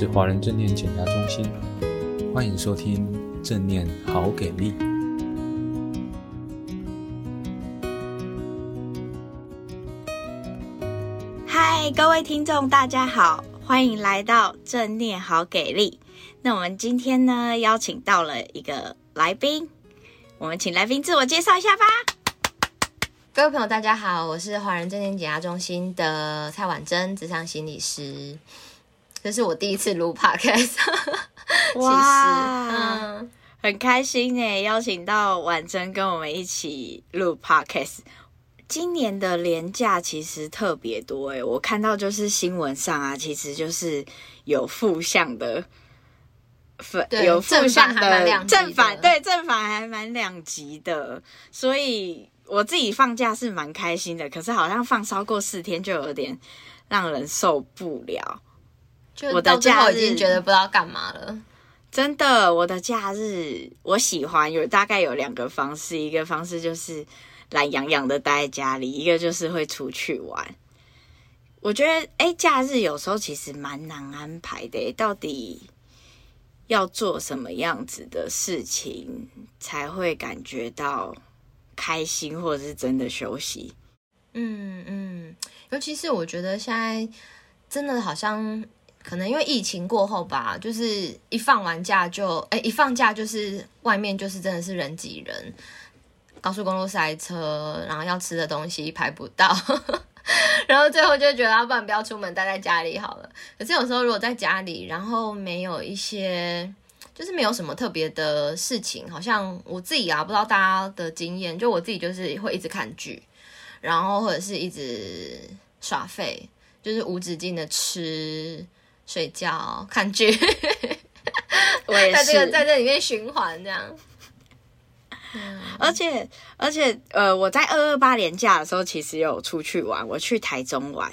是华人正念减压中心，欢迎收听正念好给力。嗨，各位听众，大家好，欢迎来到正念好给力。那我们今天呢，邀请到了一个来宾，我们请来宾自我介绍一下吧。各位朋友，大家好，我是华人正念减压中心的蔡婉珍，职场心理师。这是我第一次录 podcast，哇，嗯，很开心呢，邀请到婉珍跟我们一起录 podcast。今年的年假其实特别多诶，我看到就是新闻上啊，其实就是有负向的，对有负向的正反，正反对正反还蛮两极的，所以我自己放假是蛮开心的，可是好像放超过四天就有点让人受不了。我的假日已经觉得不知道干嘛了，真的。我的假日我喜欢有大概有两个方式，一个方式就是懒洋洋的待在家里，一个就是会出去玩。我觉得，哎，假日有时候其实蛮难安排的，到底要做什么样子的事情才会感觉到开心，或者是真的休息？嗯嗯，尤其是我觉得现在真的好像。可能因为疫情过后吧，就是一放完假就，哎，一放假就是外面就是真的是人挤人，高速公路塞车，然后要吃的东西排不到，然后最后就觉得，要不然不要出门，待在家里好了。可是有时候如果在家里，然后没有一些，就是没有什么特别的事情，好像我自己啊，不知道大家的经验，就我自己就是会一直看剧，然后或者是一直耍废，就是无止境的吃。睡觉、看剧，我也是在这个在这里面循环这样。嗯、而且而且呃，我在二二八年假的时候，其实有出去玩。我去台中玩，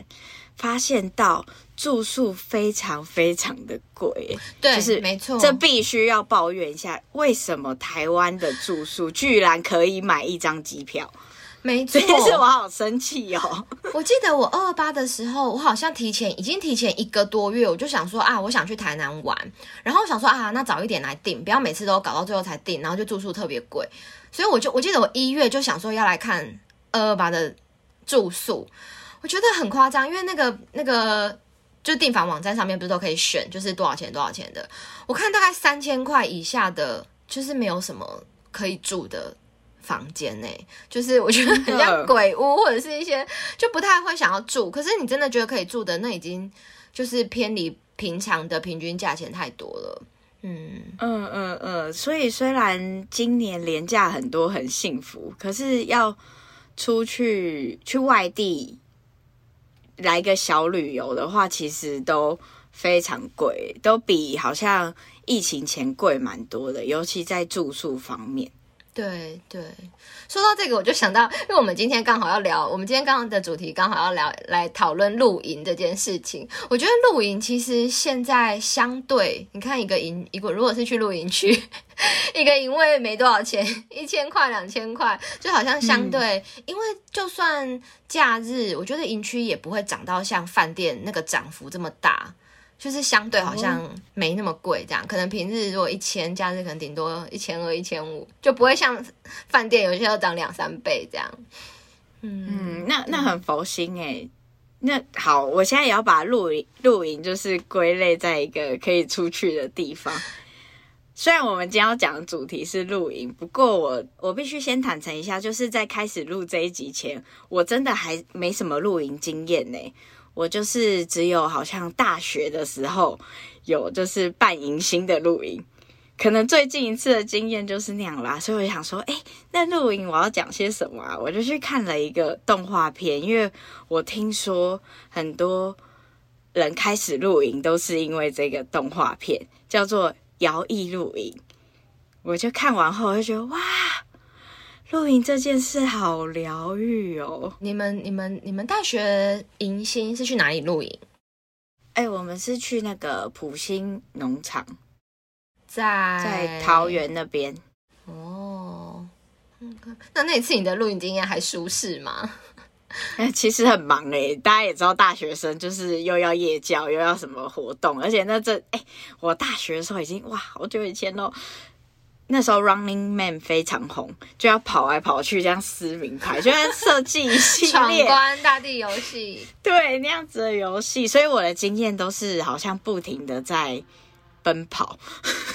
发现到住宿非常非常的贵。对，就是没错，这必须要抱怨一下，为什么台湾的住宿居然可以买一张机票？没错，这件事我好生气哦！我记得我二二八的时候，我好像提前已经提前一个多月，我就想说啊，我想去台南玩，然后我想说啊，那早一点来订，不要每次都搞到最后才订，然后就住宿特别贵。所以我就我记得我一月就想说要来看二二八的住宿，我觉得很夸张，因为那个那个就订房网站上面不是都可以选，就是多少钱多少钱的，我看大概三千块以下的，就是没有什么可以住的。房间内，就是我觉得很像鬼屋，或者是一些就不太会想要住。可是你真的觉得可以住的，那已经就是偏离平常的平均价钱太多了。嗯嗯嗯嗯，所以虽然今年廉价很多很幸福，可是要出去去外地来个小旅游的话，其实都非常贵，都比好像疫情前贵蛮多的，尤其在住宿方面。对对，说到这个，我就想到，因为我们今天刚好要聊，我们今天刚刚的主题刚好要聊来讨论露营这件事情。我觉得露营其实现在相对，你看一个营一个，如果是去露营区，一个营位没多少钱，一千块两千块，就好像相对，嗯、因为就算假日，我觉得营区也不会涨到像饭店那个涨幅这么大。就是相对好像没那么贵，这样、oh. 可能平日如果一千，假日可能顶多一千二、一千五，就不会像饭店有些要涨两三倍这样。嗯，嗯那那很佛心诶、欸。那好，我现在也要把露营露营就是归类在一个可以出去的地方。虽然我们今天要讲的主题是露营，不过我我必须先坦诚一下，就是在开始录这一集前，我真的还没什么露营经验呢、欸。我就是只有好像大学的时候有就是办迎新的露营，可能最近一次的经验就是那样啦，所以我想说，哎、那露营我要讲些什么啊？我就去看了一个动画片，因为我听说很多人开始露营都是因为这个动画片，叫做《摇曳露营》，我就看完后我就觉得哇。露营这件事好疗愈哦！你们、你们、你们大学迎新是去哪里露营？哎、欸，我们是去那个普兴农场，在在桃园那边。哦，那那次你的露营经验还舒适吗？其实很忙哎、欸，大家也知道，大学生就是又要夜教，又要什么活动，而且那这哎、欸，我大学的时候已经哇，好久以前喽。那时候 Running Man 非常红，就要跑来跑去，这样撕名牌，就在设计一系列闯关大地游戏，对那样子的游戏。所以我的经验都是好像不停的在奔跑，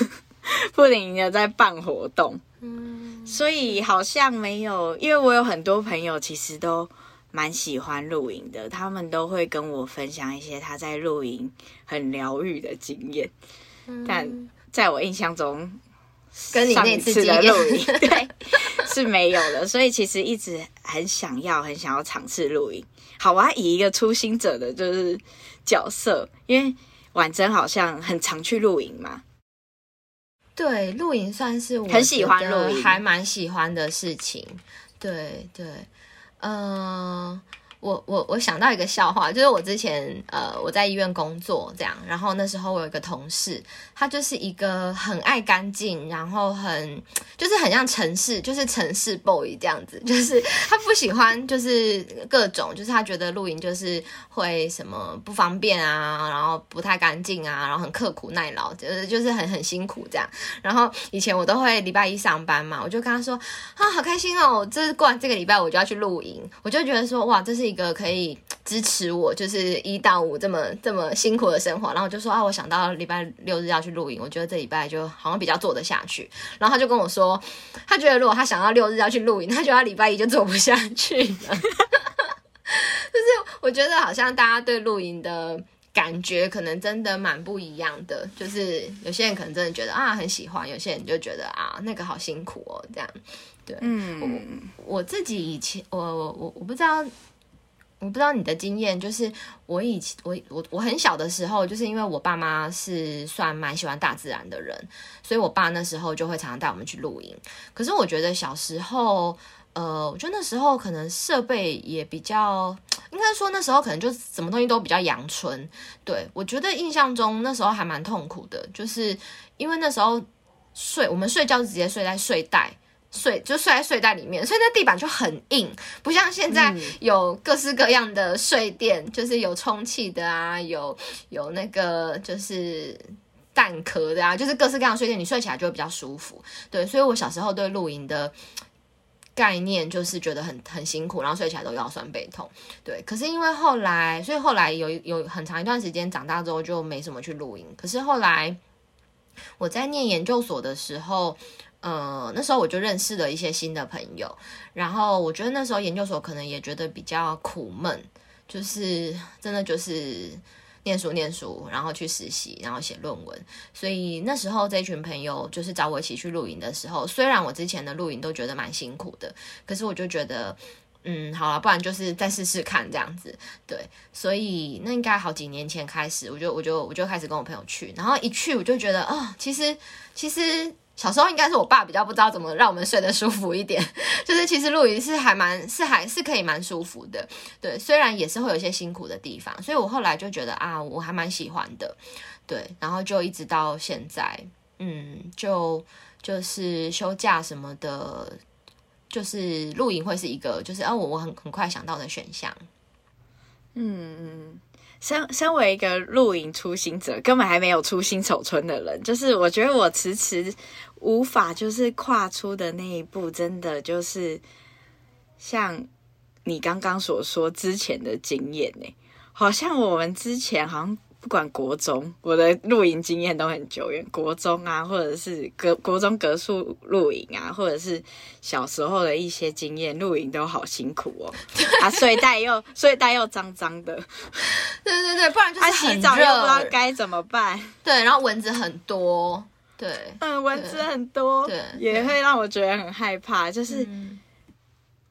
不停的在办活动。嗯，所以好像没有，因为我有很多朋友其实都蛮喜欢露营的，他们都会跟我分享一些他在露营很疗愈的经验。嗯，但在我印象中。跟你那次的露营，对，是没有的，所以其实一直很想要，很想要尝试露营。好，我要以一个初心者的就是角色，因为婉珍好像很常去露营嘛。对，露营算是我很喜欢露营，还蛮喜欢的事情。对对，嗯、呃。我我我想到一个笑话，就是我之前呃我在医院工作这样，然后那时候我有一个同事，他就是一个很爱干净，然后很就是很像城市，就是城市 boy 这样子，就是他不喜欢就是各种，就是他觉得露营就是会什么不方便啊，然后不太干净啊，然后很刻苦耐劳，就是就是很很辛苦这样。然后以前我都会礼拜一上班嘛，我就跟他说啊好开心哦，这是过完这个礼拜我就要去露营，我就觉得说哇这是一。个可以支持我，就是一到五这么这么辛苦的生活，然后我就说啊，我想到礼拜六日要去露营，我觉得这礼拜就好像比较做得下去。然后他就跟我说，他觉得如果他想到六日要去露营，他觉得他礼拜一就做不下去了。就是我觉得好像大家对露营的感觉可能真的蛮不一样的，就是有些人可能真的觉得啊很喜欢，有些人就觉得啊那个好辛苦哦，这样。对，嗯，我我自己以前我我我我不知道。我不知道你的经验，就是我以前我我我很小的时候，就是因为我爸妈是算蛮喜欢大自然的人，所以我爸那时候就会常常带我们去露营。可是我觉得小时候，呃，我觉得那时候可能设备也比较，应该说那时候可能就什么东西都比较阳春。对，我觉得印象中那时候还蛮痛苦的，就是因为那时候睡我们睡觉直接睡在睡袋。睡就睡在睡袋里面，所以那地板就很硬，不像现在有各式各样的睡垫，嗯、就是有充气的啊，有有那个就是蛋壳的啊，就是各式各样的睡垫，你睡起来就会比较舒服。对，所以我小时候对露营的概念就是觉得很很辛苦，然后睡起来都腰酸背痛。对，可是因为后来，所以后来有有很长一段时间长大之后就没什么去露营。可是后来我在念研究所的时候。呃，那时候我就认识了一些新的朋友，然后我觉得那时候研究所可能也觉得比较苦闷，就是真的就是念书念书，然后去实习，然后写论文。所以那时候这一群朋友就是找我一起去露营的时候，虽然我之前的露营都觉得蛮辛苦的，可是我就觉得，嗯，好了，不然就是再试试看这样子。对，所以那应该好几年前开始，我就我就我就开始跟我朋友去，然后一去我就觉得，哦，其实其实。小时候应该是我爸比较不知道怎么让我们睡得舒服一点，就是其实露营是还蛮是还是可以蛮舒服的，对，虽然也是会有一些辛苦的地方，所以我后来就觉得啊，我还蛮喜欢的，对，然后就一直到现在，嗯，就就是休假什么的，就是露营会是一个就是啊我我很很快想到的选项，嗯嗯。身身为一个露营初心者，根本还没有出新手村的人，就是我觉得我迟迟无法就是跨出的那一步，真的就是像你刚刚所说之前的经验呢，好像我们之前好像。不管国中，我的露营经验都很久远。国中啊，或者是隔国中隔宿露营啊，或者是小时候的一些经验，露营都好辛苦哦。啊，睡袋又睡袋又脏脏的，对对对，不然就是洗澡又不知道该怎么办。对，然后蚊子很多，对，嗯，蚊子很多，对，也会让我觉得很害怕，就是。嗯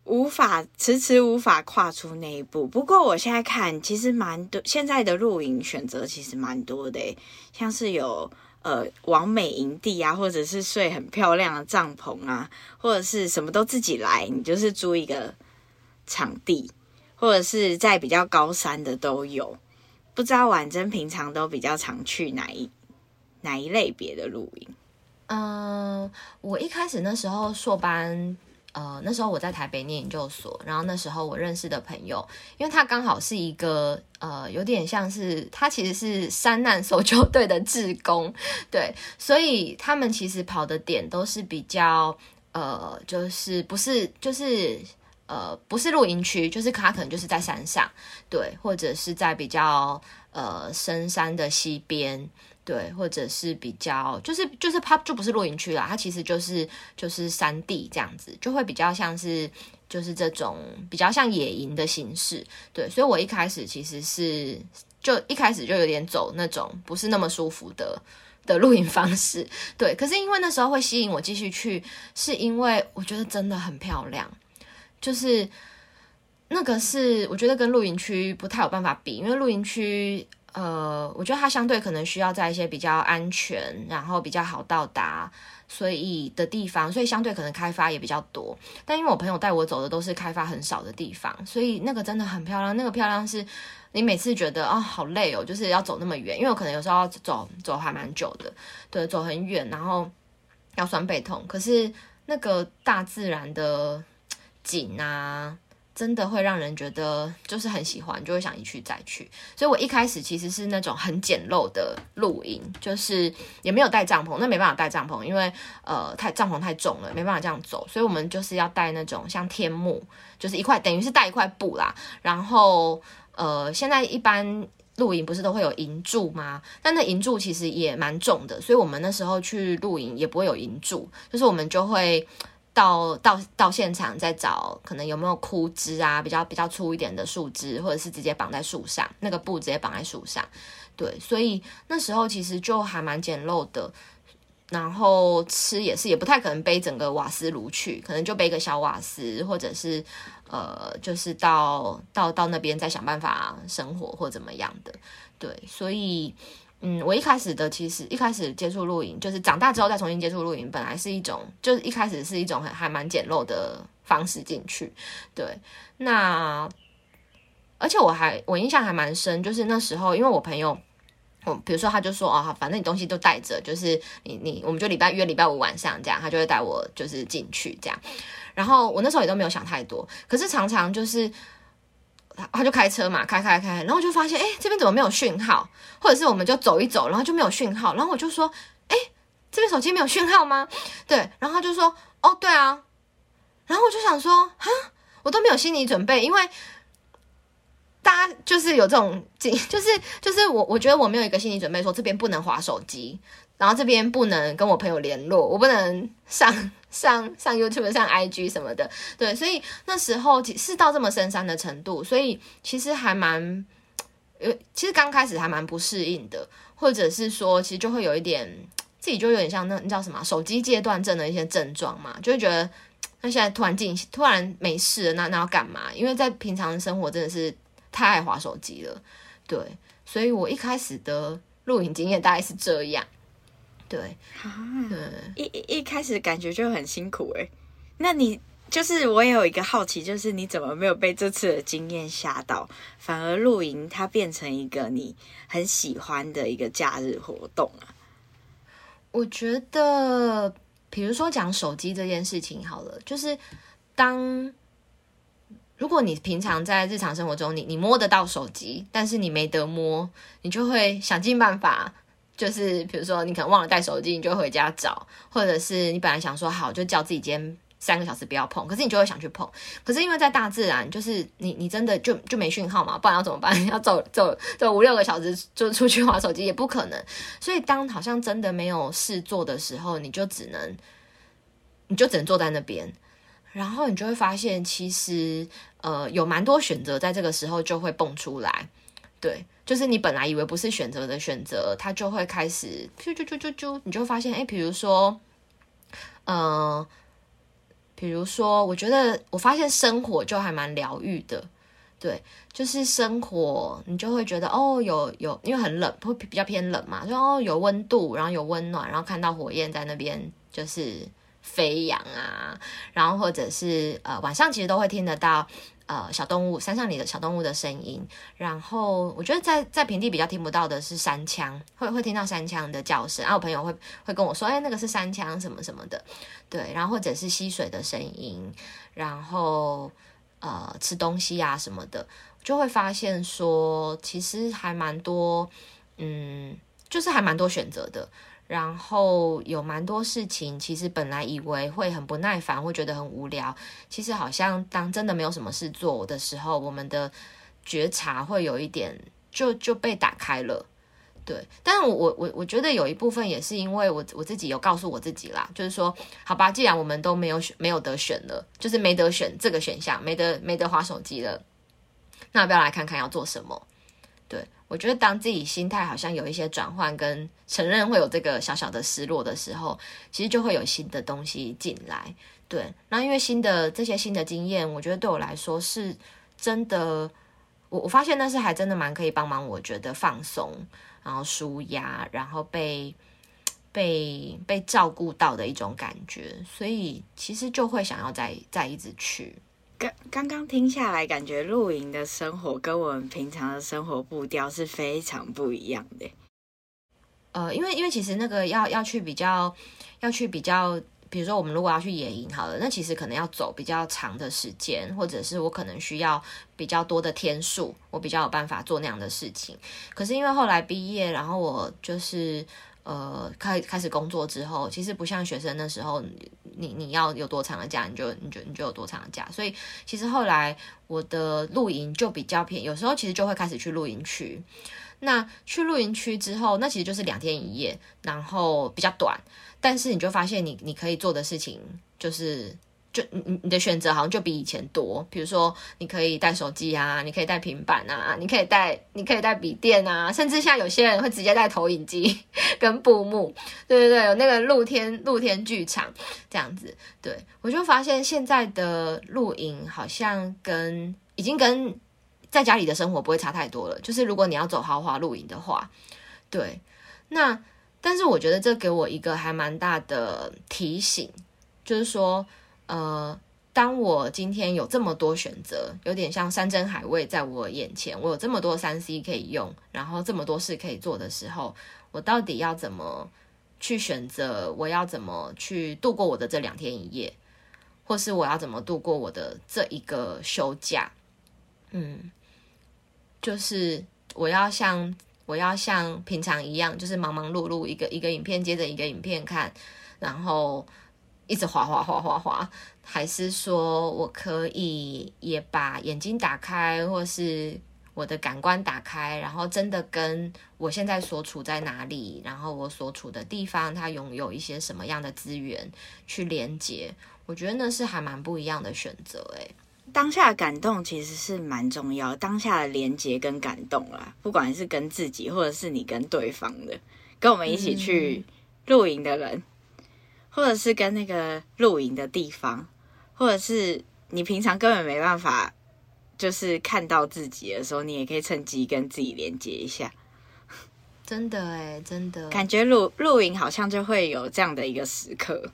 无法迟迟无法跨出那一步。不过我现在看，其实蛮多现在的露营选择其实蛮多的，像是有呃完美营地啊，或者是睡很漂亮的帐篷啊，或者是什么都自己来，你就是租一个场地，或者是在比较高山的都有。不知道婉珍平常都比较常去哪一哪一类别的露营？嗯，我一开始那时候硕班。呃，那时候我在台北念研究所，然后那时候我认识的朋友，因为他刚好是一个呃，有点像是他其实是山难搜救队的志工，对，所以他们其实跑的点都是比较呃，就是不是就是呃，不是露营区，就是他可能就是在山上，对，或者是在比较呃深山的溪边。对，或者是比较，就是就是它就不是露营区啦，它其实就是就是山地这样子，就会比较像是就是这种比较像野营的形式。对，所以我一开始其实是就一开始就有点走那种不是那么舒服的的露营方式。对，可是因为那时候会吸引我继续去，是因为我觉得真的很漂亮，就是那个是我觉得跟露营区不太有办法比，因为露营区。呃，我觉得它相对可能需要在一些比较安全，然后比较好到达，所以的地方，所以相对可能开发也比较多。但因为我朋友带我走的都是开发很少的地方，所以那个真的很漂亮。那个漂亮是你每次觉得啊、好累哦，就是要走那么远，因为我可能有时候要走走还蛮久的，对，走很远，然后要酸背痛。可是那个大自然的景啊。真的会让人觉得就是很喜欢，就会想一去再去。所以我一开始其实是那种很简陋的露营，就是也没有带帐篷，那没办法带帐篷，因为呃太帐篷太重了，没办法这样走。所以我们就是要带那种像天幕，就是一块等于是带一块布啦。然后呃现在一般露营不是都会有营柱吗？但那营柱其实也蛮重的，所以我们那时候去露营也不会有营柱，就是我们就会。到到到现场再找，可能有没有枯枝啊，比较比较粗一点的树枝，或者是直接绑在树上，那个布直接绑在树上。对，所以那时候其实就还蛮简陋的。然后吃也是，也不太可能背整个瓦斯炉去，可能就背个小瓦斯，或者是呃，就是到到到那边再想办法生活或怎么样的。对，所以。嗯，我一开始的其实一开始接触露营，就是长大之后再重新接触露营，本来是一种，就是一开始是一种很还蛮简陋的方式进去。对，那而且我还我印象还蛮深，就是那时候因为我朋友，我比如说他就说哦，反正你东西都带着，就是你你我们就礼拜约礼拜五晚上这样，他就会带我就是进去这样。然后我那时候也都没有想太多，可是常常就是。他就开车嘛，开开开，然后就发现，哎，这边怎么没有讯号？或者是我们就走一走，然后就没有讯号。然后我就说，哎，这边手机没有讯号吗？对，然后他就说，哦，对啊。然后我就想说，哈，我都没有心理准备，因为大家就是有这种，就是就是我我觉得我没有一个心理准备，说这边不能划手机，然后这边不能跟我朋友联络，我不能上。上上 YouTube、上 IG 什么的，对，所以那时候是到这么深山的程度，所以其实还蛮，呃，其实刚开始还蛮不适应的，或者是说，其实就会有一点自己就有点像那，你知道什么手机戒断症的一些症状嘛，就会觉得那现在突然静，突然没事，那那要干嘛？因为在平常生活真的是太爱滑手机了，对，所以我一开始的录影经验大概是这样。对，对，一一一开始感觉就很辛苦哎。那你就是我也有一个好奇，就是你怎么没有被这次的经验吓到，反而露营它变成一个你很喜欢的一个假日活动啊？我觉得，比如说讲手机这件事情好了，就是当如果你平常在日常生活中，你你摸得到手机，但是你没得摸，你就会想尽办法。就是比如说，你可能忘了带手机，你就回家找；或者是你本来想说好，就叫自己今天三个小时不要碰，可是你就会想去碰。可是因为在大自然，就是你你真的就就没讯号嘛，不然要怎么办？要走走走五六个小时就出去玩手机也不可能。所以当好像真的没有事做的时候，你就只能你就只能坐在那边，然后你就会发现，其实呃有蛮多选择在这个时候就会蹦出来，对。就是你本来以为不是选择的选择，它就会开始啾啾啾啾啾，你就发现，哎，比如说，嗯、比如说，我觉得我发现生活就还蛮疗愈的，对，就是生活，你就会觉得哦，有有，因为很冷，会比较偏冷嘛，就哦有温度，然后有温暖，然后看到火焰在那边就是飞扬啊，然后或者是呃晚上其实都会听得到呃小动物山上里的小动物的声音，然后我觉得在在平地比较听不到的是山羌，会会听到山羌的叫声，然后我朋友会会跟我说，哎，那个是山羌什么什么的，对，然后或者是溪水的声音，然后呃吃东西啊什么的，就会发现说其实还蛮多，嗯，就是还蛮多选择的。然后有蛮多事情，其实本来以为会很不耐烦，会觉得很无聊。其实好像当真的没有什么事做的时候，我们的觉察会有一点就就被打开了。对，但是我我我我觉得有一部分也是因为我我自己有告诉我自己啦，就是说，好吧，既然我们都没有选没有得选了，就是没得选这个选项，没得没得划手机了，那要不要来看看要做什么？我觉得，当自己心态好像有一些转换，跟承认会有这个小小的失落的时候，其实就会有新的东西进来。对，那因为新的这些新的经验，我觉得对我来说是真的，我我发现那是还真的蛮可以帮忙，我觉得放松，然后舒压，然后被被被照顾到的一种感觉，所以其实就会想要再再一直去。刚刚刚听下来，感觉露营的生活跟我们平常的生活步调是非常不一样的。呃，因为因为其实那个要要去比较，要去比较，比如说我们如果要去野营好了，那其实可能要走比较长的时间，或者是我可能需要比较多的天数，我比较有办法做那样的事情。可是因为后来毕业，然后我就是。呃，开开始工作之后，其实不像学生那时候，你你要有多长的假，你就你就你就有多长的假。所以其实后来我的露营就比较偏，有时候其实就会开始去露营区。那去露营区之后，那其实就是两天一夜，然后比较短，但是你就发现你你可以做的事情就是。就你你的选择好像就比以前多，比如说你可以带手机啊，你可以带平板啊，你可以带你可以带笔电啊，甚至像有些人会直接带投影机 跟布幕，对对对，有那个露天露天剧场这样子，对，我就发现现在的露营好像跟已经跟在家里的生活不会差太多了，就是如果你要走豪华露营的话，对，那但是我觉得这给我一个还蛮大的提醒，就是说。呃，当我今天有这么多选择，有点像山珍海味在我眼前，我有这么多三 C 可以用，然后这么多事可以做的时候，我到底要怎么去选择？我要怎么去度过我的这两天一夜，或是我要怎么度过我的这一个休假？嗯，就是我要像我要像平常一样，就是忙忙碌碌，一个一个影片接着一个影片看，然后。一直滑滑滑滑滑，还是说我可以也把眼睛打开，或是我的感官打开，然后真的跟我现在所处在哪里，然后我所处的地方，它拥有一些什么样的资源去连接？我觉得那是还蛮不一样的选择。诶，当下的感动其实是蛮重要，当下的连接跟感动啦，不管是跟自己，或者是你跟对方的，跟我们一起去露营的人。嗯或者是跟那个露营的地方，或者是你平常根本没办法，就是看到自己的时候，你也可以趁机跟自己连接一下。真的诶，真的感觉露露营好像就会有这样的一个时刻。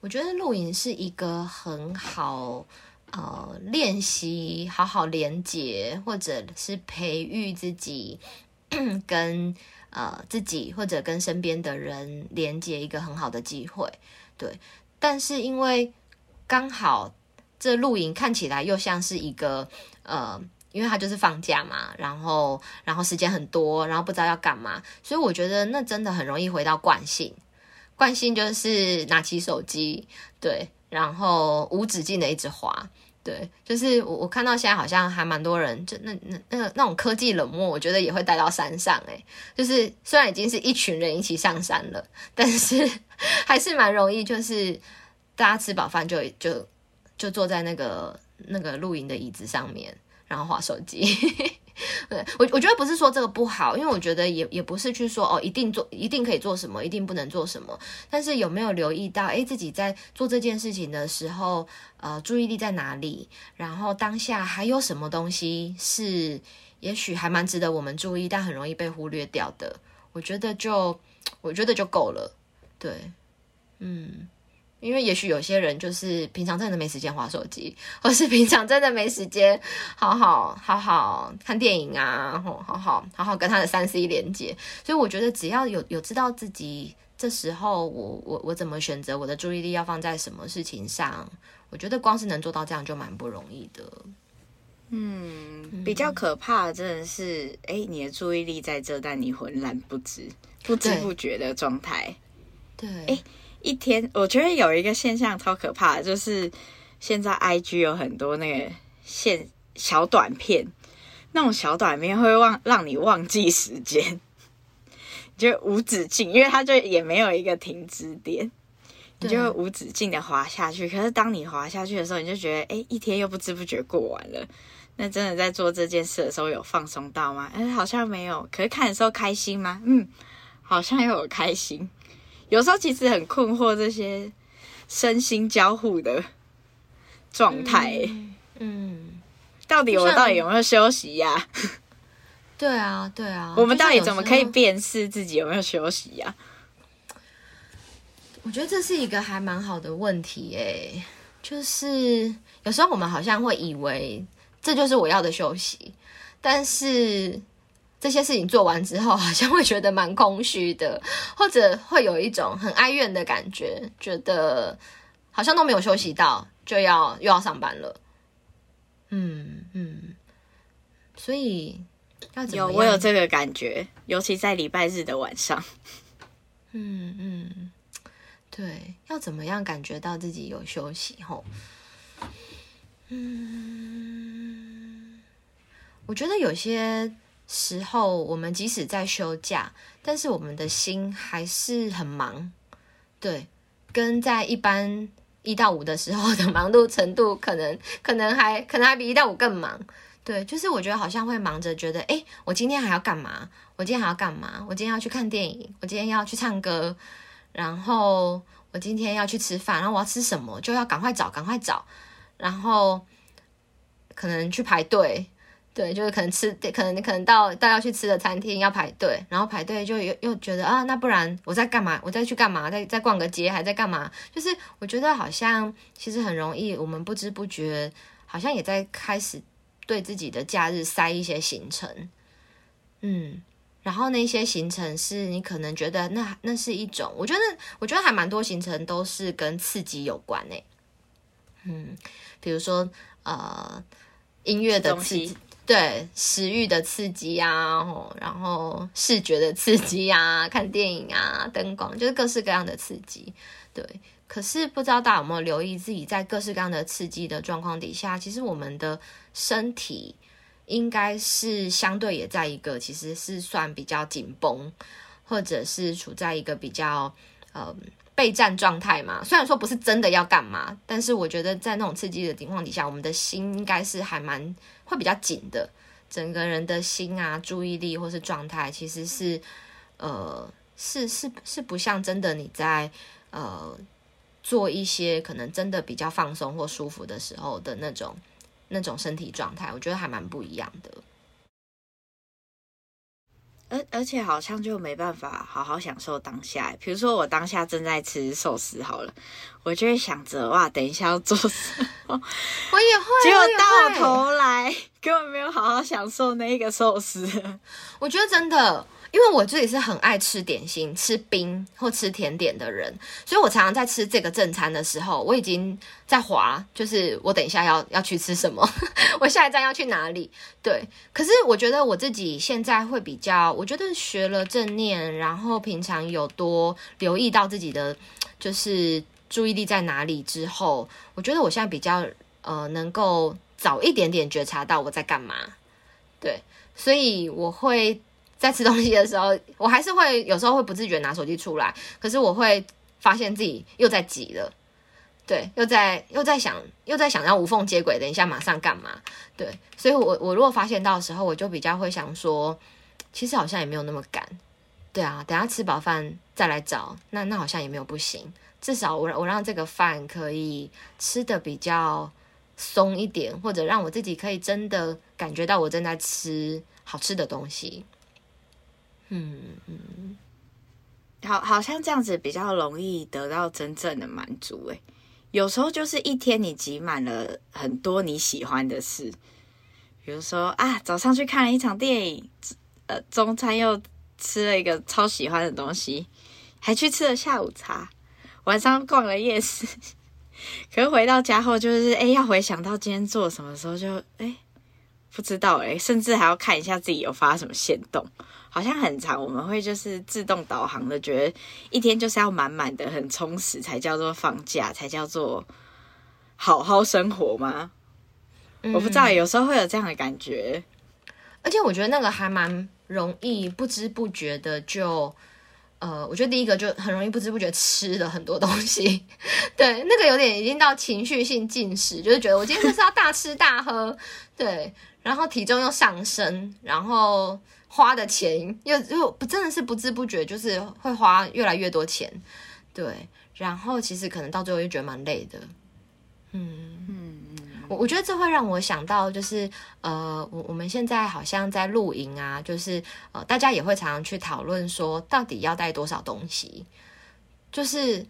我觉得露营是一个很好呃练习好好连接，或者是培育自己 跟。呃，自己或者跟身边的人连接一个很好的机会，对。但是因为刚好这露营看起来又像是一个呃，因为他就是放假嘛，然后然后时间很多，然后不知道要干嘛，所以我觉得那真的很容易回到惯性。惯性就是拿起手机，对，然后无止境的一直滑。对，就是我我看到现在好像还蛮多人，就那那那个那种科技冷漠，我觉得也会带到山上诶。就是虽然已经是一群人一起上山了，但是 还是蛮容易，就是大家吃饱饭就就就坐在那个那个露营的椅子上面，然后划手机。对，我我觉得不是说这个不好，因为我觉得也也不是去说哦，一定做一定可以做什么，一定不能做什么。但是有没有留意到，诶，自己在做这件事情的时候，呃，注意力在哪里？然后当下还有什么东西是也许还蛮值得我们注意，但很容易被忽略掉的？我觉得就我觉得就够了。对，嗯，因为也许有些人就是平常真的没时间滑手机，或是平常真的没时间好好好好看电影啊，好好好好跟他的三 C 连接。所以我觉得只要有有知道自己这时候我我我怎么选择，我的注意力要放在什么事情上，我觉得光是能做到这样就蛮不容易的。嗯，比较可怕的真的是，哎、嗯，你的注意力在这，但你浑然不知、不知不觉的状态。对，哎，一天，我觉得有一个现象超可怕的，就是现在 IG 有很多那个现小短片，那种小短片会忘让你忘记时间，就无止境，因为它就也没有一个停止点，你就会无止境的滑下去。可是当你滑下去的时候，你就觉得，哎，一天又不知不觉过完了。那真的在做这件事的时候有放松到吗？哎，好像没有。可是看的时候开心吗？嗯，好像又有开心。有时候其实很困惑这些身心交互的状态。嗯，嗯，到底我到底有没有休息呀？啊？对啊，对啊。我们到底怎么可以辨识自己有没有休息呀？我觉得这是一个还蛮好的问题诶。就是有时候我们好像会以为。这就是我要的休息，但是这些事情做完之后，好像会觉得蛮空虚的，或者会有一种很哀怨的感觉，觉得好像都没有休息到，就要又要上班了。嗯嗯，所以要怎么样？有，我有这个感觉，尤其在礼拜日的晚上。嗯嗯，对，要怎么样感觉到自己有休息？吼，嗯。我觉得有些时候，我们即使在休假，但是我们的心还是很忙，对，跟在一般一到五的时候的忙碌程度，可能可能还可能还比一到五更忙，对，就是我觉得好像会忙着，觉得诶，我今天还要干嘛？我今天还要干嘛？我今天要去看电影，我今天要去唱歌，然后我今天要去吃饭，然后我要吃什么，就要赶快找，赶快找，然后可能去排队。对，就是可能吃，可能可能到到要去吃的餐厅要排队，然后排队就又又觉得啊，那不然我在干嘛？我再去干嘛？再再逛个街，还在干嘛？就是我觉得好像其实很容易，我们不知不觉好像也在开始对自己的假日塞一些行程，嗯，然后那些行程是你可能觉得那那是一种，我觉得我觉得还蛮多行程都是跟刺激有关诶，嗯，比如说呃音乐的刺激。对，食欲的刺激啊，然后视觉的刺激啊，看电影啊，灯光就是各式各样的刺激。对，可是不知道大家有没有留意，自己在各式各样的刺激的状况底下，其实我们的身体应该是相对也在一个其实是算比较紧绷，或者是处在一个比较呃备战状态嘛。虽然说不是真的要干嘛，但是我觉得在那种刺激的情况底下，我们的心应该是还蛮。会比较紧的，整个人的心啊、注意力或是状态，其实是，呃，是是是不像真的你在呃做一些可能真的比较放松或舒服的时候的那种那种身体状态，我觉得还蛮不一样的。而而且好像就没办法好好享受当下。比如说我当下正在吃寿司，好了，我就会想着哇，等一下要做什么。我也会，结果到头来 根本没有好好享受那一个寿司。我觉得真的。因为我自己是很爱吃点心、吃冰或吃甜点的人，所以我常常在吃这个正餐的时候，我已经在划，就是我等一下要要去吃什么，我下一站要去哪里？对。可是我觉得我自己现在会比较，我觉得学了正念，然后平常有多留意到自己的就是注意力在哪里之后，我觉得我现在比较呃能够早一点点觉察到我在干嘛。对，所以我会。在吃东西的时候，我还是会有时候会不自觉拿手机出来，可是我会发现自己又在挤了，对，又在又在想又在想要无缝接轨，等一下马上干嘛？对，所以我我如果发现到的时候，我就比较会想说，其实好像也没有那么赶，对啊，等下吃饱饭再来找，那那好像也没有不行，至少我我让这个饭可以吃得比较松一点，或者让我自己可以真的感觉到我正在吃好吃的东西。嗯嗯，好，好像这样子比较容易得到真正的满足。诶，有时候就是一天你挤满了很多你喜欢的事，比如说啊，早上去看了一场电影，呃，中餐又吃了一个超喜欢的东西，还去吃了下午茶，晚上逛了夜市。可是回到家后，就是哎，要回想到今天做什么时候就哎，不知道哎，甚至还要看一下自己有发什么限动。好像很长，我们会就是自动导航的，觉得一天就是要满满的、很充实才叫做放假，才叫做好好生活吗？嗯，我不知道，有时候会有这样的感觉。而且我觉得那个还蛮容易，不知不觉的就，呃，我觉得第一个就很容易不知不觉吃了很多东西，对，那个有点已经到情绪性进食，就是觉得我今天就是要大吃大喝，对，然后体重又上升，然后。花的钱又又不真的是不知不觉，就是会花越来越多钱，对，然后其实可能到最后又觉得蛮累的，嗯。嗯，我我觉得这会让我想到，就是呃，我我们现在好像在露营啊，就是呃，大家也会常常去讨论说，到底要带多少东西，就是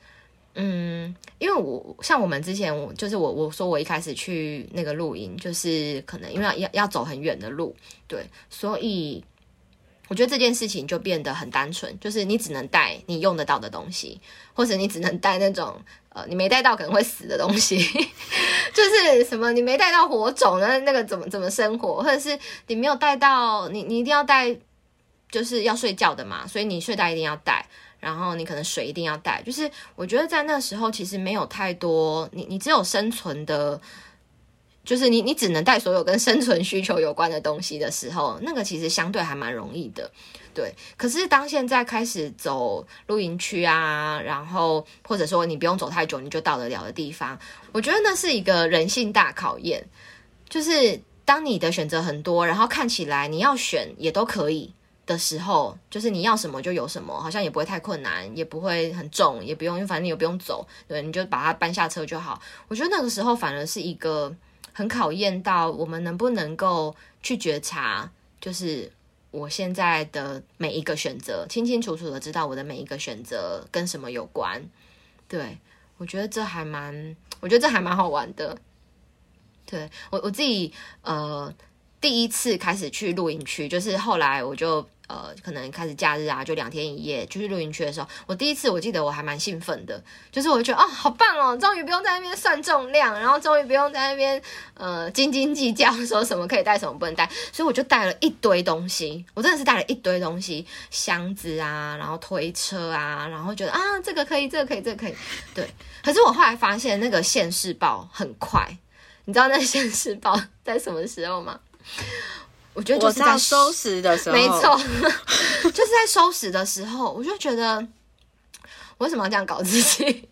嗯，因为我像我们之前，我就是我我说我一开始去那个露营，就是可能因为要要要走很远的路，对，所以。我觉得这件事情就变得很单纯，就是你只能带你用得到的东西，或者你只能带那种呃你没带到可能会死的东西，就是什么你没带到火种，那那个怎么怎么生活，或者是你没有带到你你一定要带，就是要睡觉的嘛，所以你睡袋一定要带，然后你可能水一定要带，就是我觉得在那时候其实没有太多，你你只有生存的。就是你，你只能带所有跟生存需求有关的东西的时候，那个其实相对还蛮容易的，对。可是当现在开始走露营区啊，然后或者说你不用走太久你就到得了的地方，我觉得那是一个人性大考验。就是当你的选择很多，然后看起来你要选也都可以的时候，就是你要什么就有什么，好像也不会太困难，也不会很重，也不用，反正你也不用走，对，你就把它搬下车就好。我觉得那个时候反而是一个。很考验到我们能不能够去觉察，就是我现在的每一个选择，清清楚楚的知道我的每一个选择跟什么有关。对，我觉得这还蛮，我觉得这还蛮好玩的。对，我我自己呃第一次开始去露营区，就是后来我就。呃，可能开始假日啊，就两天一夜就去露营区的时候，我第一次我记得我还蛮兴奋的，就是我觉得哦，好棒哦，终于不用在那边算重量，然后终于不用在那边呃斤斤计较，说什么可以带，什么不能带，所以我就带了一堆东西，我真的是带了一堆东西，箱子啊，然后推车啊，然后觉得啊，这个可以，这个可以，这个可以，对。可是我后来发现那个现世报很快，你知道那现世报 在什么时候吗？我觉得就是在收拾的时候，没错，就是在收拾的时候，我就觉得我为什么要这样搞自己？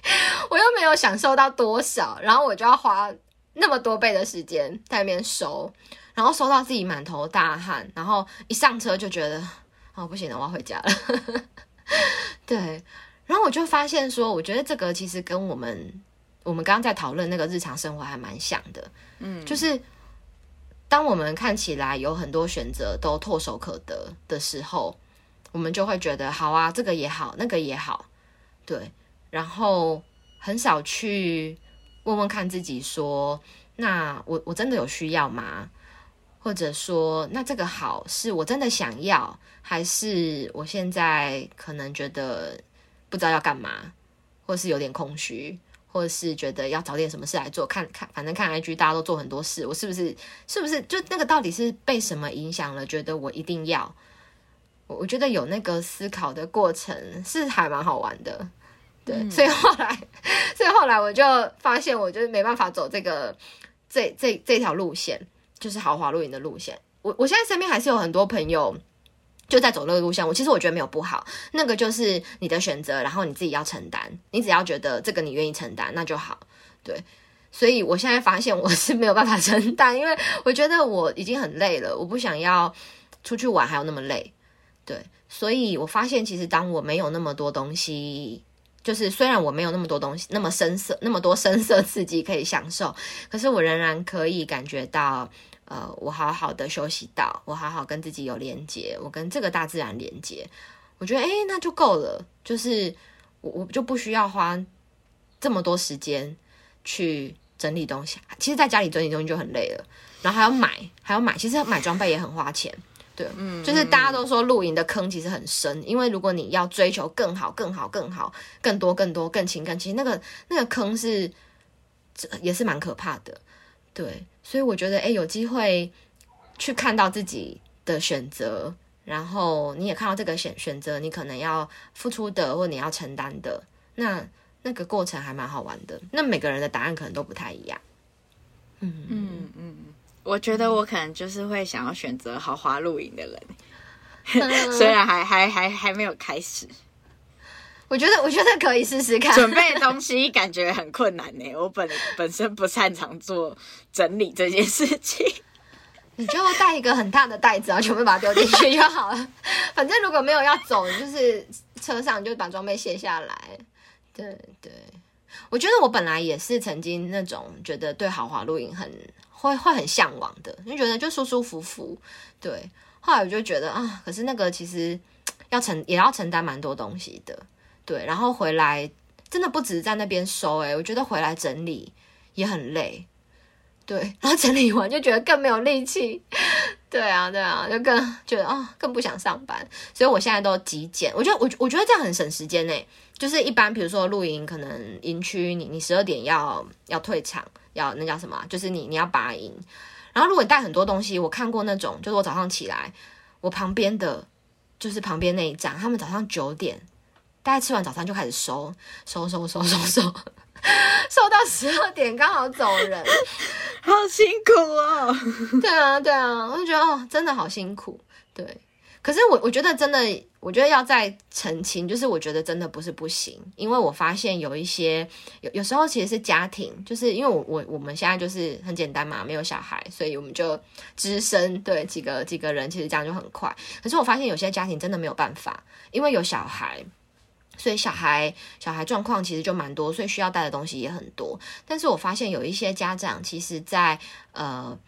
我又没有享受到多少，然后我就要花那么多倍的时间在那边收，然后收到自己满头大汗，然后一上车就觉得哦，不行了，我要回家了。对，然后我就发现说，我觉得这个其实跟我们我们刚刚在讨论那个日常生活还蛮像的，嗯，就是。当我们看起来有很多选择都唾手可得的时候，我们就会觉得好啊，这个也好，那个也好，对。然后很少去问问看自己说，那我我真的有需要吗？或者说，那这个好是我真的想要，还是我现在可能觉得不知道要干嘛，或是有点空虚？或者是觉得要找点什么事来做，看看，反正看 IG 大家都做很多事，我是不是是不是就那个到底是被什么影响了？觉得我一定要，我我觉得有那个思考的过程是还蛮好玩的，对，嗯、所以后来，所以后来我就发现，我就是没办法走这个这这这条路线，就是豪华露营的路线。我我现在身边还是有很多朋友。就在走那个路线，我其实我觉得没有不好，那个就是你的选择，然后你自己要承担，你只要觉得这个你愿意承担，那就好。对，所以我现在发现我是没有办法承担，因为我觉得我已经很累了，我不想要出去玩还有那么累。对，所以我发现其实当我没有那么多东西，就是虽然我没有那么多东西，那么深色，那么多深色刺激可以享受，可是我仍然可以感觉到。呃，我好好的休息到，我好好跟自己有连接，我跟这个大自然连接，我我觉得哎，那就够了，就是我我就不需要花这么多时间去整理东西。其实，在家里整理东西就很累了，然后还要买，还要买，其实买装备也很花钱。对，嗯，就是大家都说露营的坑其实很深，因为如果你要追求更好、更好、更好、更多、更多、更勤更，其实那个那个坑是也是蛮可怕的。对，所以我觉得，哎，有机会去看到自己的选择，然后你也看到这个选选择，你可能要付出的，或你要承担的，那那个过程还蛮好玩的。那每个人的答案可能都不太一样。嗯嗯嗯。我觉得我可能就是会想要选择豪华露营的人，嗯、虽然还还还还没有开始。我觉得我觉得可以试试看。准备东西感觉很困难呢，我本本身不擅长做整理这件事情。你就带一个很大的袋子，然后全部把它丢进去就好了。反正如果没有要走，就是车上就把装备卸下来。对对，我觉得我本来也是曾经那种觉得对豪华露营很。会会很向往的，就觉得就舒舒服服，对。后来我就觉得啊，可是那个其实要承也要承担蛮多东西的，对。然后回来真的不只是在那边收，诶，我觉得回来整理也很累，对。然后整理完就觉得更没有力气，对啊，对啊，就更觉得啊，更不想上班。所以我现在都极简，我觉得我我觉得这样很省时间诶，就是一般比如说露营，可能营区你你十二点要要退场。要那叫什么？就是你你要拔营，然后如果你带很多东西，我看过那种，就是我早上起来，我旁边的就是旁边那一站，他们早上九点，大概吃完早餐就开始收收收收收收，收到十二点刚好走人，好辛苦哦。对啊对啊，我就觉得哦，真的好辛苦，对。可是我我觉得真的，我觉得要再澄清，就是我觉得真的不是不行，因为我发现有一些有有时候其实是家庭，就是因为我我我们现在就是很简单嘛，没有小孩，所以我们就只身对几个几个人，其实这样就很快。可是我发现有些家庭真的没有办法，因为有小孩，所以小孩小孩状况其实就蛮多，所以需要带的东西也很多。但是我发现有一些家长，其实在呃。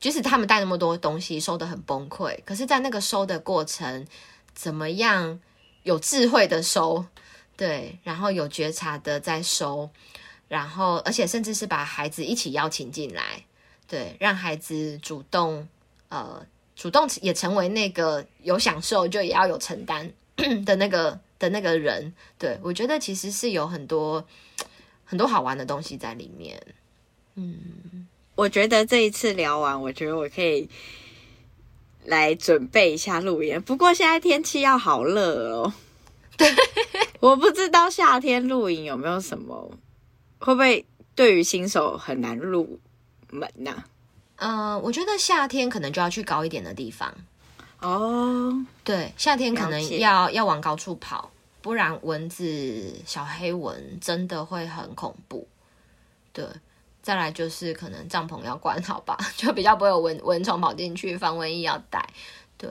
即使他们带那么多东西，收得很崩溃，可是，在那个收的过程，怎么样有智慧的收，对，然后有觉察的在收，然后，而且甚至是把孩子一起邀请进来，对，让孩子主动，呃，主动也成为那个有享受就也要有承担 的那个的那个人，对，我觉得其实是有很多很多好玩的东西在里面，嗯。我觉得这一次聊完，我觉得我可以来准备一下露营。不过现在天气要好热哦，对，我不知道夏天露营有没有什么，会不会对于新手很难入门呢？啊？嗯、呃，我觉得夏天可能就要去高一点的地方哦。对，夏天可能要要往高处跑，不然蚊子、小黑蚊真的会很恐怖。对。再来就是可能帐篷要关好吧，就比较不会有蚊蚊虫跑进去，防蚊液要带。对，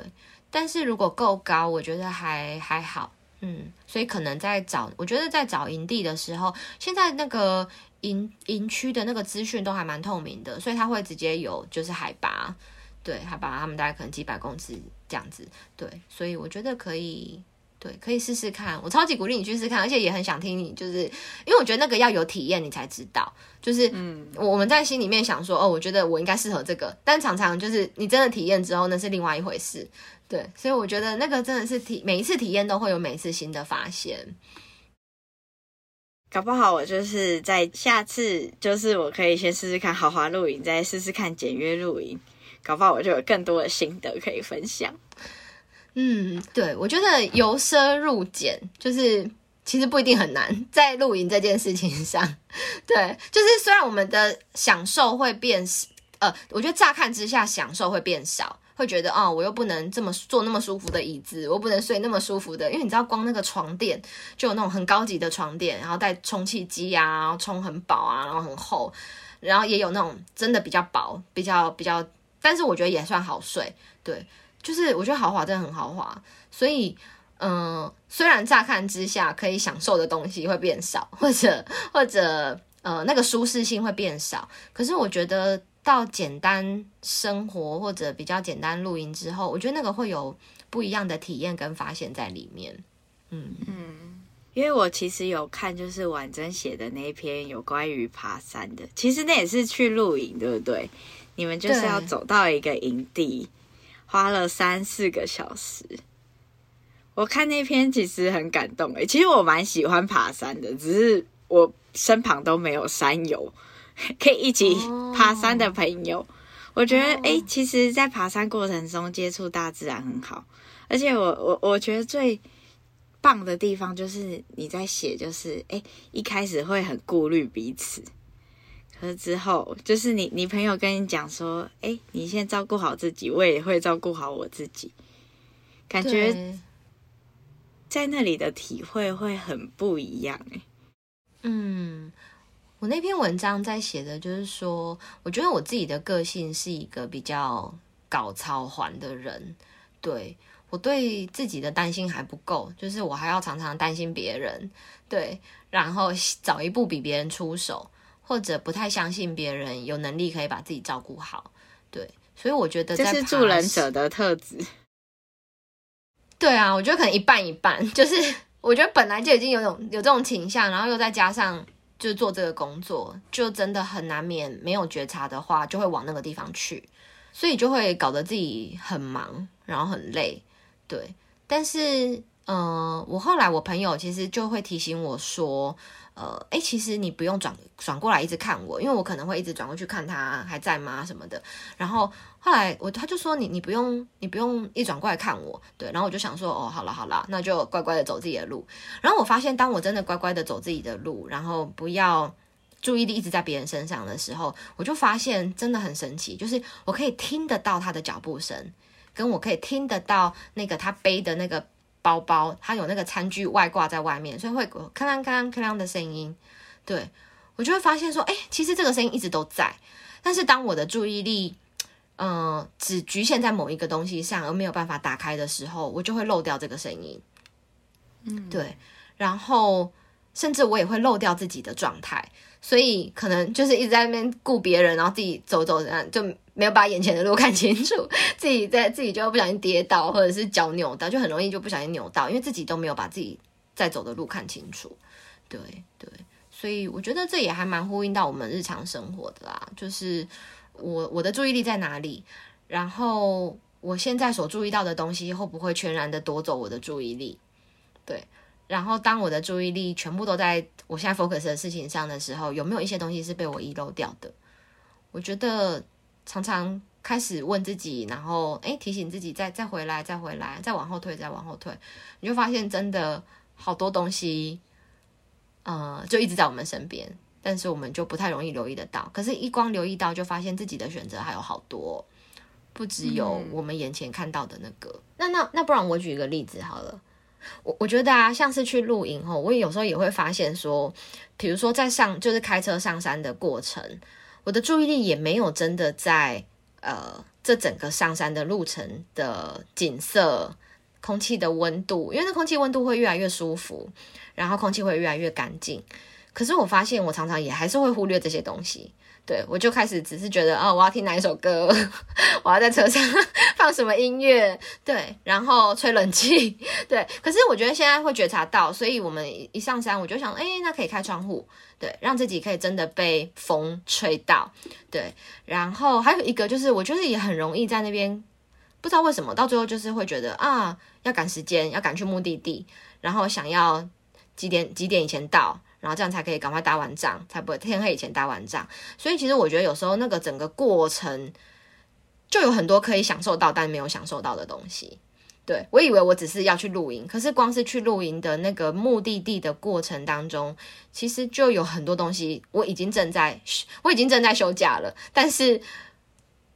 但是如果够高，我觉得还还好。嗯，所以可能在找，我觉得在找营地的时候，现在那个营营区的那个资讯都还蛮透明的，所以它会直接有就是海拔，对，海拔他们大概可能几百公尺这样子。对，所以我觉得可以。对，可以试试看。我超级鼓励你去试试看，而且也很想听你，就是因为我觉得那个要有体验，你才知道。就是，嗯，我们在心里面想说，哦，我觉得我应该适合这个，但常常就是你真的体验之后，那是另外一回事。对，所以我觉得那个真的是体，每一次体验都会有每一次新的发现。搞不好我就是在下次，就是我可以先试试看豪华露营，再试试看简约露营，搞不好我就有更多的心得可以分享。嗯，对，我觉得由奢入俭就是其实不一定很难，在露营这件事情上，对，就是虽然我们的享受会变，呃，我觉得乍看之下享受会变少，会觉得哦，我又不能这么坐那么舒服的椅子，我不能睡那么舒服的，因为你知道光那个床垫就有那种很高级的床垫，然后带充气机啊，然后充很饱啊，然后很厚，然后也有那种真的比较薄，比较比较，但是我觉得也算好睡，对。就是我觉得豪华真的很豪华，所以嗯、呃，虽然乍看之下可以享受的东西会变少，或者或者呃那个舒适性会变少，可是我觉得到简单生活或者比较简单露营之后，我觉得那个会有不一样的体验跟发现在里面。嗯嗯，因为我其实有看，就是婉珍写的那一篇有关于爬山的，其实那也是去露营，对不对？你们就是要走到一个营地，花了三四个小时。我看那篇其实很感动诶，其实我蛮喜欢爬山的，只是我身旁都没有山友，可以一起爬山的朋友。Oh. 我觉得诶、欸，其实，在爬山过程中接触大自然很好，而且我我我觉得最棒的地方就是你在写，就是诶、欸，一开始会很顾虑彼此，可是之后就是你你朋友跟你讲说，诶、欸，你先照顾好自己，我也会照顾好我自己，感觉。在那里的体会会很不一样哎。嗯，我那篇文章在写的就是说，我觉得我自己的个性是一个比较搞操环的人，对，我对自己的担心还不够，就是我还要常常担心别人，对，然后早一步比别人出手，或者不太相信别人有能力可以把自己照顾好，对，所以我觉得这是助人者的特质。对啊，我觉得可能一半一半，就是我觉得本来就已经有种有这种倾向，然后又再加上就是做这个工作，就真的很难免没有觉察的话，就会往那个地方去，所以就会搞得自己很忙，然后很累。对，但是嗯、呃，我后来我朋友其实就会提醒我说。呃，哎，其实你不用转转过来一直看我，因为我可能会一直转过去看他还在吗什么的。然后后来我他就说你你不用你不用一转过来看我，对。然后我就想说哦，好了好了，那就乖乖的走自己的路。然后我发现，当我真的乖乖的走自己的路，然后不要注意力一直在别人身上的时候，我就发现真的很神奇，就是我可以听得到他的脚步声，跟我可以听得到那个他背的那个。包包，它有那个餐具外挂在外面，所以会咔啷咔啷咔啷的声音。对，我就会发现说，哎，其实这个声音一直都在。但是当我的注意力，嗯、呃，只局限在某一个东西上，而没有办法打开的时候，我就会漏掉这个声音。嗯，对。然后，甚至我也会漏掉自己的状态。所以可能就是一直在那边顾别人，然后自己走走就没有把眼前的路看清楚，自己在自己就不小心跌倒，或者是脚扭到，就很容易就不小心扭到，因为自己都没有把自己在走的路看清楚。对对，所以我觉得这也还蛮呼应到我们日常生活的啦，就是我我的注意力在哪里，然后我现在所注意到的东西会不会全然的夺走我的注意力？对。然后，当我的注意力全部都在我现在 focus 的事情上的时候，有没有一些东西是被我遗漏掉的？我觉得常常开始问自己，然后诶提醒自己再再回来，再回来，再往后退，再往后退，你就发现真的好多东西，呃，就一直在我们身边，但是我们就不太容易留意得到。可是，一光留意到，就发现自己的选择还有好多，不只有我们眼前看到的那个。嗯、那那那，不然我举一个例子好了。我我觉得啊，像是去露营吼，我也有时候也会发现说，比如说在上就是开车上山的过程，我的注意力也没有真的在呃这整个上山的路程的景色、空气的温度，因为那空气温度会越来越舒服，然后空气会越来越干净。可是我发现我常常也还是会忽略这些东西。对，我就开始只是觉得，哦，我要听哪一首歌，我要在车上 放什么音乐，对，然后吹冷气，对。可是我觉得现在会觉察到，所以我们一上山，我就想，哎，那可以开窗户，对，让自己可以真的被风吹到，对。然后还有一个就是，我觉得也很容易在那边，不知道为什么，到最后就是会觉得啊，要赶时间，要赶去目的地，然后想要几点几点以前到。然后这样才可以赶快打完仗，才不会天黑以前打完仗。所以其实我觉得有时候那个整个过程就有很多可以享受到但没有享受到的东西。对，我以为我只是要去露营，可是光是去露营的那个目的地的过程当中，其实就有很多东西我已经正在我已经正在休假了。但是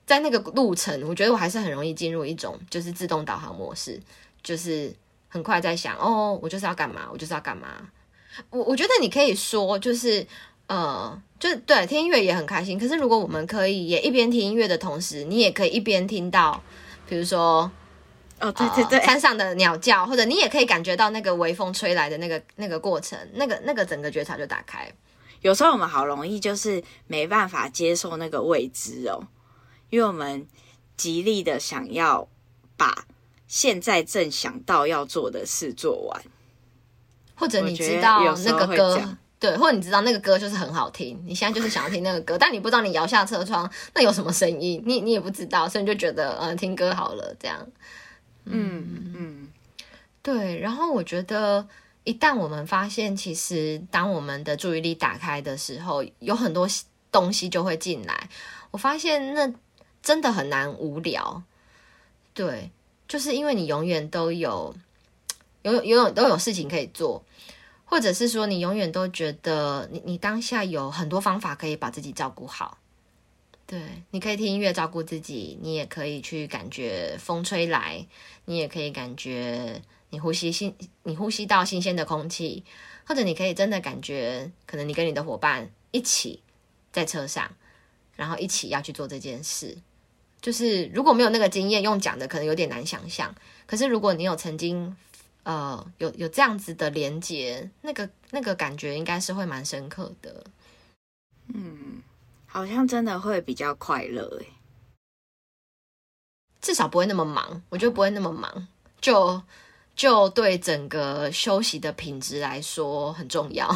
在那个路程，我觉得我还是很容易进入一种就是自动导航模式，就是很快在想哦，我就是要干嘛，我就是要干嘛。我我觉得你可以说，就是呃，就是对，听音乐也很开心。可是如果我们可以也一边听音乐的同时，你也可以一边听到，比如说哦，对对对，呃，山上的鸟叫，或者你也可以感觉到那个微风吹来的那个那个过程，那个那个整个觉察就打开。有时候我们好容易就是没办法接受那个未知哦，因为我们极力的想要把现在正想到要做的事做完，或者你知道那个歌，对，或者你知道那个歌就是很好听，你现在就是想要听那个歌，但你不知道你摇下车窗那有什么声音，你你也不知道，所以你就觉得呃听歌好了这样，嗯嗯，对，然后我觉得。一旦我们发现，其实当我们的注意力打开的时候，有很多东西就会进来。我发现那真的很难无聊，对，就是因为你永远都有，永远永远都有事情可以做，或者是说你永远都觉得你你当下有很多方法可以把自己照顾好。对，你可以听音乐照顾自己，你也可以去感觉风吹来，你也可以感觉。你呼吸新，你呼吸到新鲜的空气，或者你可以真的感觉，可能你跟你的伙伴一起在车上，然后一起要去做这件事。就是如果没有那个经验，用讲的可能有点难想象。可是如果你有曾经，呃，有有这样子的连接，那个那个感觉应该是会蛮深刻的。嗯，好像真的会比较快乐诶，至少不会那么忙。我觉得不会那么忙，就。就对整个休息的品质来说很重要。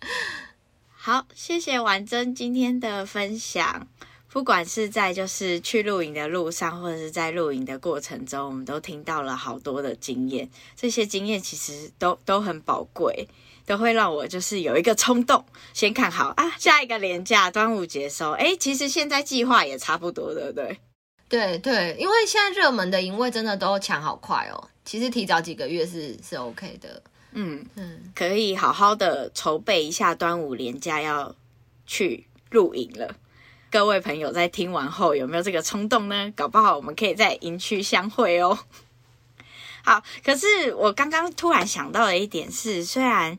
好，谢谢婉珍今天的分享。不管是在就是去露营的路上，或者是在露营的过程中，我们都听到了好多的经验。这些经验其实都都很宝贵，都会让我就是有一个冲动，先看好啊，下一个连假端午节收。哎，其实现在计划也差不多，对不对？对对，因为现在热门的营位真的都抢好快哦。其实提早几个月是是 OK 的，嗯嗯，可以好好的筹备一下端午连假要去露营了。各位朋友在听完后有没有这个冲动呢？搞不好我们可以在营区相会哦。好，可是我刚刚突然想到的一点是，虽然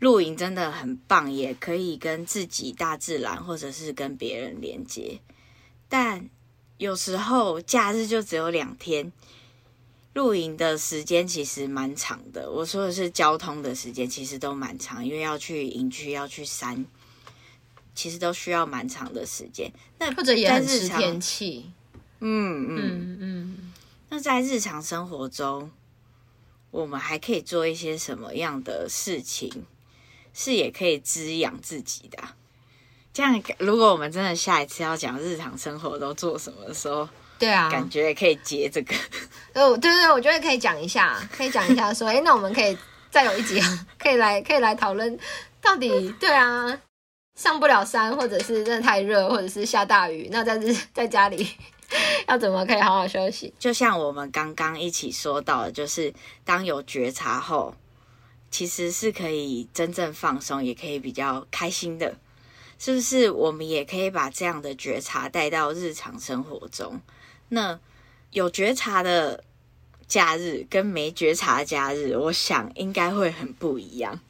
露营真的很棒，也可以跟自己、大自然或者是跟别人连接，但有时候假日就只有两天。露营的时间其实蛮长的，我说的是交通的时间，其实都蛮长，因为要去营区，要去山，其实都需要蛮长的时间。那或者也很吃天气，嗯嗯嗯，嗯。那在日常生活中，我们还可以做一些什么样的事情，是也可以滋养自己的？这样，如果我们真的下一次要讲日常生活都做什么的时候。对啊，感觉也可以接这个。哦，对对对，我觉得可以讲一下，可以讲一下说，哎，那我们可以再有一集，可以来可以来讨论到底对啊，上不了山，或者是真的太热，或者是下大雨，那在日 在家里 要怎么可以好好休息？就像我们刚刚一起说到的，就是当有觉察后，其实是可以真正放松，也可以比较开心的，是不是？我们也可以把这样的觉察带到日常生活中。那有觉察的假日跟没觉察的假日，我想应该会很不一样。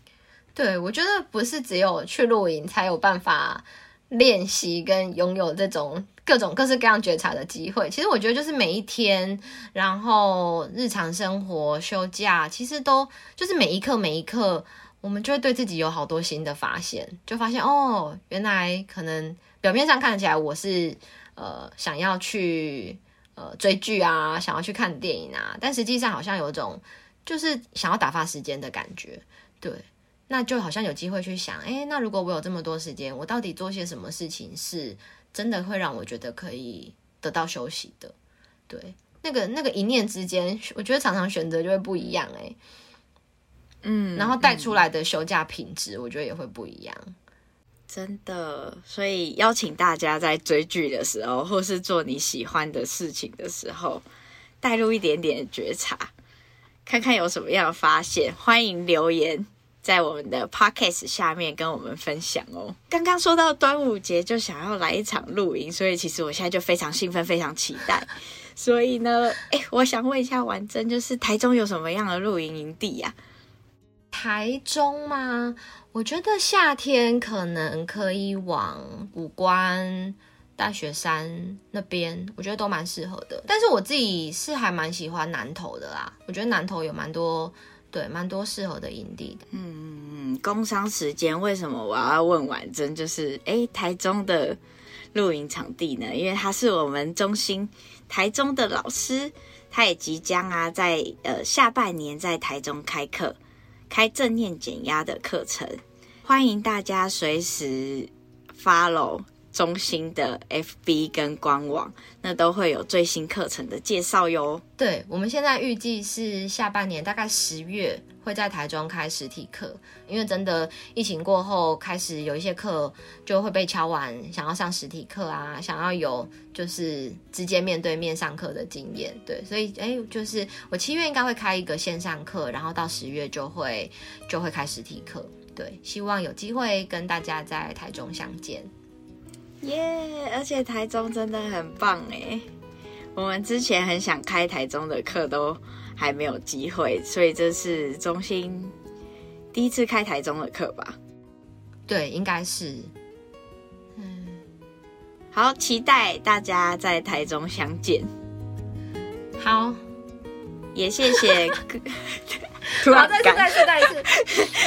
对，我觉得不是只有去露营才有办法练习跟拥有这种各种各式各样觉察的机会。其实我觉得就是每一天，然后日常生活、休假，其实都就是每一刻每一刻，我们就会对自己有好多新的发现，就发现哦，原来可能表面上看起来我是呃想要去。呃，追剧啊，想要去看电影啊，但实际上好像有种就是想要打发时间的感觉，对，那就好像有机会去想，诶，那如果我有这么多时间，我到底做些什么事情是真的会让我觉得可以得到休息的？对，那个那个一念之间，我觉得常常选择就会不一样，诶，嗯，然后带出来的休假品质，我觉得也会不一样。真的，所以邀请大家在追剧的时候，或是做你喜欢的事情的时候，带入一点点觉察，看看有什么样的发现。欢迎留言在我们的 podcast 下面跟我们分享哦。刚刚说到端午节，就想要来一场露营，所以其实我现在就非常兴奋，非常期待。所以呢，诶，我想问一下婉珍，就是台中有什么样的露营营地呀？台中吗？我觉得夏天可能可以往谷关、大雪山那边，我觉得都蛮适合的。但是我自己是还蛮喜欢南投的啦，我觉得南投有蛮多对，蛮多适合的营地的。嗯，工商时间为什么我要问婉珍？就是哎，台中的露营场地呢？因为他是我们中心台中的老师，他也即将啊在呃下半年在台中开课，开正念减压的课程，欢迎大家随时 follow。中心的 FB 跟官网，那都会有最新课程的介绍哟。对，我们现在预计是下半年，大概十月会在台中开实体课，因为真的疫情过后，开始有一些课就会被敲完，想要上实体课啊，想要有就是直接面对面上课的经验。对，所以哎，就是我七月应该会开一个线上课，然后到十月就会就会开实体课。对，希望有机会跟大家在台中相见。耶！Yeah, 而且台中真的很棒哎，我们之前很想开台中的课，都还没有机会，所以这是中心第一次开台中的课吧？对，应该是。嗯，好，期待大家在台中相见。好，也谢谢。好，再次，再次，再次。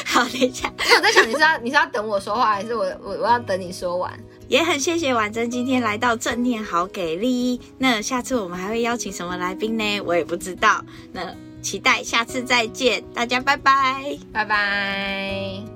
好，等一下，我在想，你是要你是要等我说话，还是我我我要等你说完？也很谢谢婉珍今天来到正念好给力。那下次我们还会邀请什么来宾呢？我也不知道。那期待下次再见，大家拜拜，拜拜。